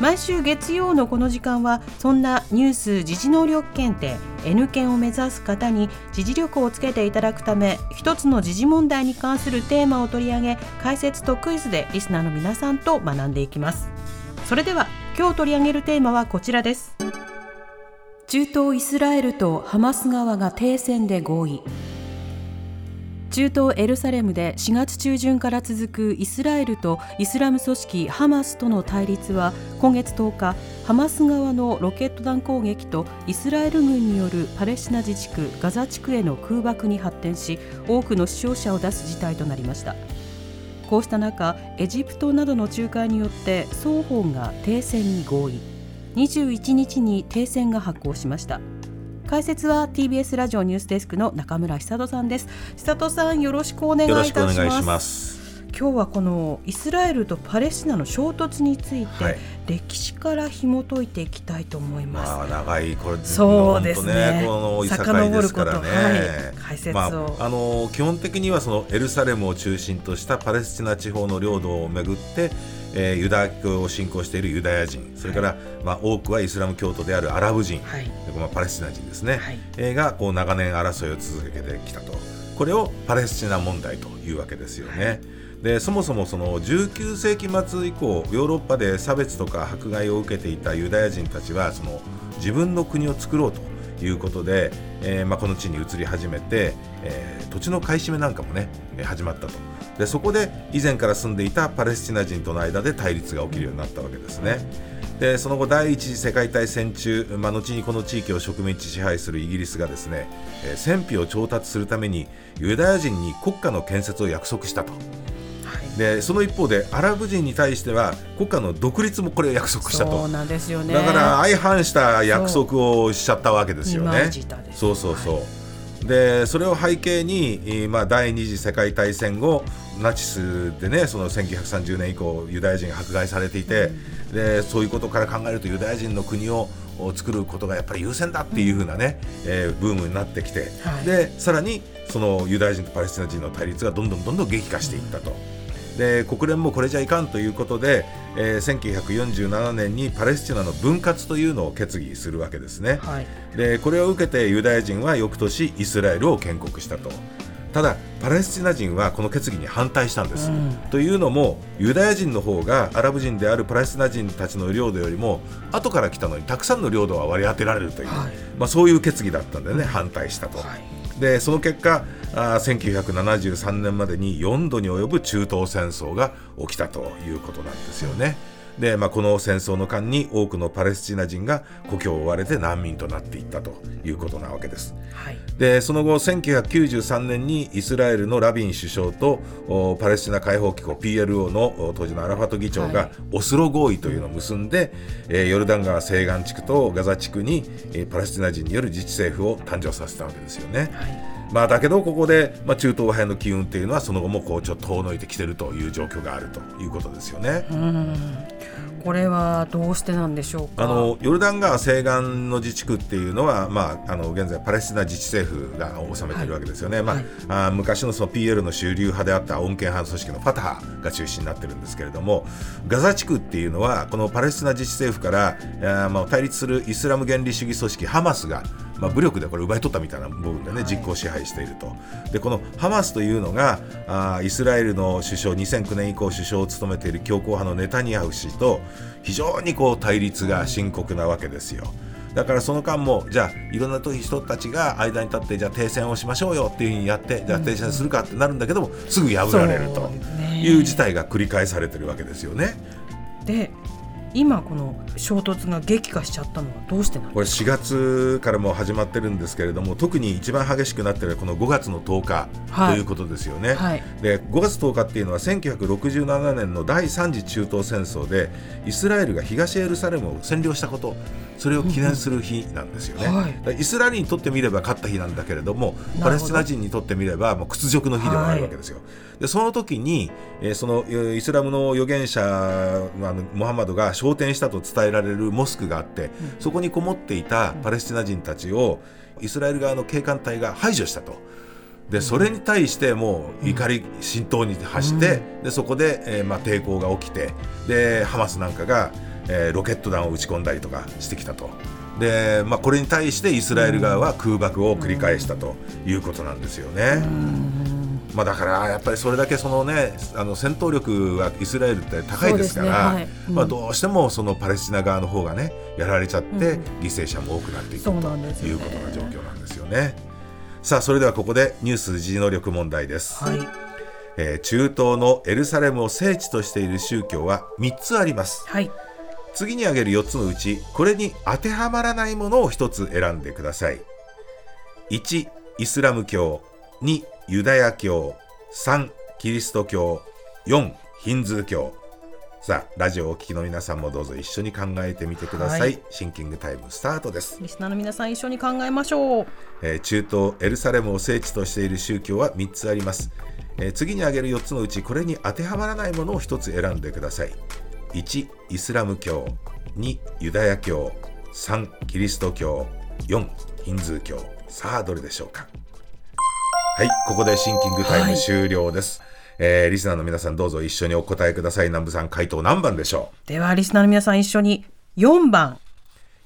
毎週月曜のこの時間はそんなニュース時事能力検定 N 検を目指す方に時事力をつけていただくため一つの時事問題に関するテーマを取り上げ解説とクイズでリスナーの皆さんと学んでいきます。それでは今日取り上げるテーマはこちらです。中東イスラエルとハマス側が停戦で合意。中東エルサレムで4月中旬から続くイスラエルとイスラム組織ハマスとの対立は今月10日ハマス側のロケット弾攻撃とイスラエル軍によるパレスチナ自治区ガザ地区への空爆に発展し多くの死傷者を出す事態となりました。こうした中エジプトなどの仲介によって双方が停戦に合意。21日に停戦が発効しました。解説は TBS ラジオニュースデスクの中村久人さんです。久人さんよろしくお願いいたします。今日はこのイスラエルとパレスチナの衝突について、はい。歴史から紐解いていきたいと思います、まあ長いこれそうですね。このいさかいですからね。はい。解説を。まああの基本的にはそのエルサレムを中心としたパレスチナ地方の領土をめぐって。えーユダヤ教を信仰しているユダヤ人それから、まあ、多くはイスラム教徒であるアラブ人、はい。でまあ、パレスチナ人ですね、はい。えーがこう長年争いを続けてきたと。これをパレスチナ問題というわけですよね。でそもそもその19世紀末以降ヨーロッパで差別とか迫害を受けていたユダヤ人たちはその自分の国を作ろうということで、えーまあ、この地に移り始めて、えー土地の買い占めなんかもね始まったとでそこで以前から住んでいたパレスチナ人との間で対立が起きるようになったわけですね。でその後第一次世界大戦中、まあ、後にこの地域を植民地支配するイギリスがですね、えー戦費を調達するためにユダヤ人に国家の建設を約束したとでその一方でアラブ人に対しては国家の独立もこれを約束したそうとなんですよね。だから相反した約束をしちゃったわけですよ二ねそうそうそう、でそれを背景に、えーまあ、第二次世界大戦後ナチスでねその1930年以降ユダヤ人が迫害されていて、でそういうことから考えるとユダヤ人の国をを作ることがやっぱり優先だっていう風なね、えーブームになってきて、はい。でさらにそのユダヤ人とパレスチナ人の対立がどんどんどんどん激化していったと。で国連もこれじゃいかんということで、えー1947年にパレスチナの分割というのを決議するわけですね。はい。でこれを受けてユダヤ人は翌年イスラエルを建国したと。ただパレスチナ人はこの決議に反対したんです、うん。というのもユダヤ人の方がアラブ人であるパレスチナ人たちの領土よりも後から来たのにたくさんの領土は割り当てられるという、はい。まあ、そういう決議だったんでね反対したと、はいでその結果あ1973年までに4度に及ぶ中東戦争が起きたということなんですよね。で、まあ、この戦争の間に多くのパレスチナ人が故郷を追われて難民となっていったということなわけです。はいでその後1993年にイスラエルのラビン首相とおパレスチナ解放機構 PLO のお当時のアラファト議長はがオスロ合意というのを結んで、えーヨルダン川西岸地区とガザ地区に、えーパレスチナ人による自治政府を誕生させたわけですよね。まあ、だけどここで、まあ、中東和平の機運っていうのはその後もこうちょっと遠のいてきてるという状況があるということですよね。これはどうしてなんでしょうか？あのヨルダン川西岸の自治区っていうのは、まあ、あの現在パレスチナ自治政府が治めているわけですよね、まあはい。あー昔のその PL の主流派であった穏健派組織のファタハが中心になってるんですけれどもガザ地区っていうのはこのパレスチナ自治政府から、あーまあ、対立するイスラム原理主義組織ハマスがまあ、武力でこれ奪い取ったみたいな部分でね、実効支配しているとでこのハマスというのがあーイスラエルの首相2009年以降首相を務めている強硬派のネタニヤフ氏と非常にこう対立が深刻なわけですよ。だからその間もじゃあいろんな人たちが間に立ってじゃあ停戦をしましょうよっていうふうにやってじゃあ停戦するかってなるんだけどもすぐ破られるという事態が繰り返されてるわけですよね。で今この衝突が激化しちゃったのはどうしてなんこれです4月からもう始まってるんですけれども特に一番激しくなってるこの5月の10日はいということですよね。かはいで5月10日っていうのは1967年の第3次中東戦争でイスラエルが東エルサレムを占領したことそれを記念する日なんですよね。はいイスラエルにとってみれば勝った日なんだけれどもパレスチナ人にとってみればもう屈辱の日でもあるわけですよ。でその時に、えーそのえーイスラムの預言者あのモハンマドが昇天したと伝えられるモスクがあって、そこにこもっていたパレスチナ人たちをイスラエル側の警官隊が排除したと。でそれに対してもう怒り浸透に発して、でそこで、えーまあ、抵抗が起きてでハマスなんかが、えーロケット弾を撃ち込んだりとかしてきたと。で、まあ、これに対してイスラエル側は空爆を繰り返したということなんですよね。まあ、だからやっぱりそれだけその、ね、あの戦闘力はイスラエルって高いですからねはい。うん。まあ、どうしてもそのパレスチナ側の方がねやられちゃって犠牲者も多くなっていくうなんですよね。いうことな状況なんですよね。さあそれではここでニュース時事能力問題です、はい。えー中東のエルサレムを聖地としている宗教は3つあります。はい。次に挙げる4つのうちこれに当てはまらないものを1つ選んでください。1イスラム教。2ユダヤ教3キリスト教4ヒンズー教。さあラジオをお聞きの皆さんもどうぞ一緒に考えてみてください、はい。シンキングタイムスタートです。リスナーの皆さん一緒に考えましょう。えー中東エルサレムを聖地としている宗教は3つあります、えー次に挙げる4つのうちこれに当てはまらないものを1つ選んでください。1イスラム教。2ユダヤ教。3キリスト教。4ヒンズー教。さあどれでしょうか？はいここでシンキングタイム終了です、えーリスナーの皆さんどうぞ一緒にお答えください。南部さん回答何番でしょではリスナーの皆さん一緒に4番。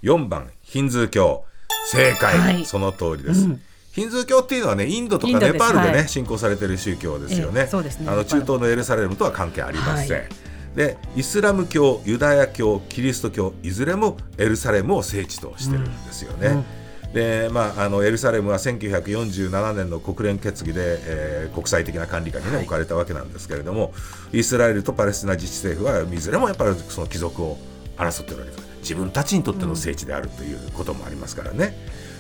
う4番ヒンズー教。正解、はい。その通りです、うん。ヒンズー教っていうのはねインドとかネパールでね、はい。信仰されている宗教ですよね,、ええそうですね。あの中東のエルサレムとは関係ありません、はい。でイスラム教ユダヤ教キリスト教いずれもエルサレムを聖地としてるんですよね、でまあ、あのエルサレムは1947年の国連決議で、えー国際的な管理下に、ね置かれたわけなんですけれどもイスラエルとパレスチナ自治政府はいずれもやっぱりその帰属を争っているわけです自分たちにとっての聖地であるということもありますからね。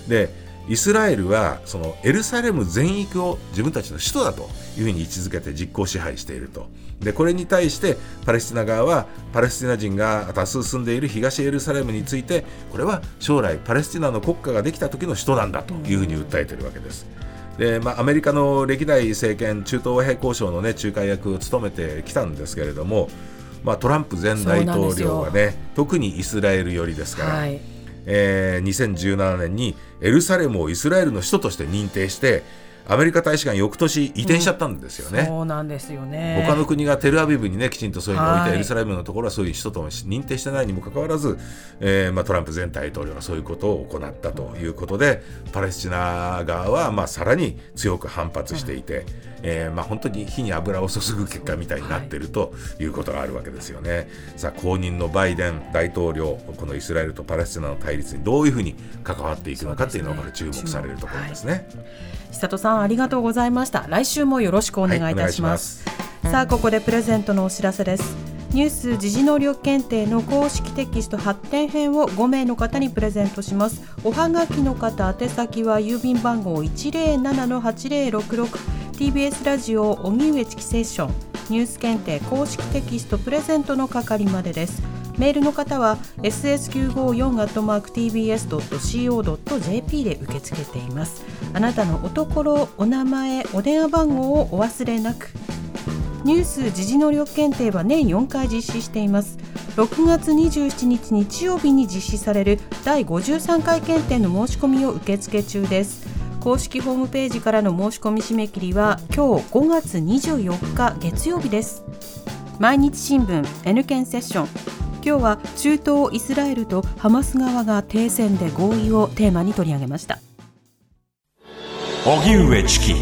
でイスラエルはそのエルサレム全域を自分たちの首都だというふうに位置づけて実効支配していると。でこれに対してパレスチナ側はパレスチナ人が多数住んでいる東エルサレムについてこれは将来パレスチナの国家ができた時の首都なんだというふうに訴えているわけです。でまあ、アメリカの歴代政権中東和平交渉の、ね、仲介役を務めてきたんですけれども、まあ、トランプ前大統領はね特にイスラエル寄りですから、はい。えー2017年にエルサレムをイスラエルの首都として認定してアメリカ大使館翌年移転しちゃったんですよね。そうなんですよね他の国がテルアビブにねきちんとそういうのを置いて、はいエルサレムのところはそういう首都と認定してないにもかかわらず、えーまあ、トランプ前大統領がそういうことを行ったということでパレスチナ側はまあさらに強く反発していて、えーまあ、本当に火に油を注ぐ結果みたいになっているということがあるわけですよね。さあ後任のバイデン大統領このイスラエルとパレスチナの対立にどういうふうに関わっていくのかっていうのが注目されるところですね。久里さんありがとうございました。来週もよろしくお願いいたします,、はいさあここでプレゼントのお知らせです。ニュース時事能力検定の公式テキスト発展編を5名の方にプレゼントします。おはがきの方宛先は郵便番号 107-8066TBS ラジオ荻上チキセッション。ニュース検定公式テキストプレゼントの係までですメールの方は ss954-tbs.co.jp で受け付けています。あなたのおところお名前お電話番号をお忘れなく。ニュース時事能力検定は年4回実施しています。6月27日日曜日に実施される第53回検定の申し込みを受付中です。公式ホームページからの申し込み締め切りは今日5月24日月曜日です。毎日新聞 N 検セッション。今日は中東イスラエルとハマス側が停戦で合意をテーマに取り上げました。荻上チキ。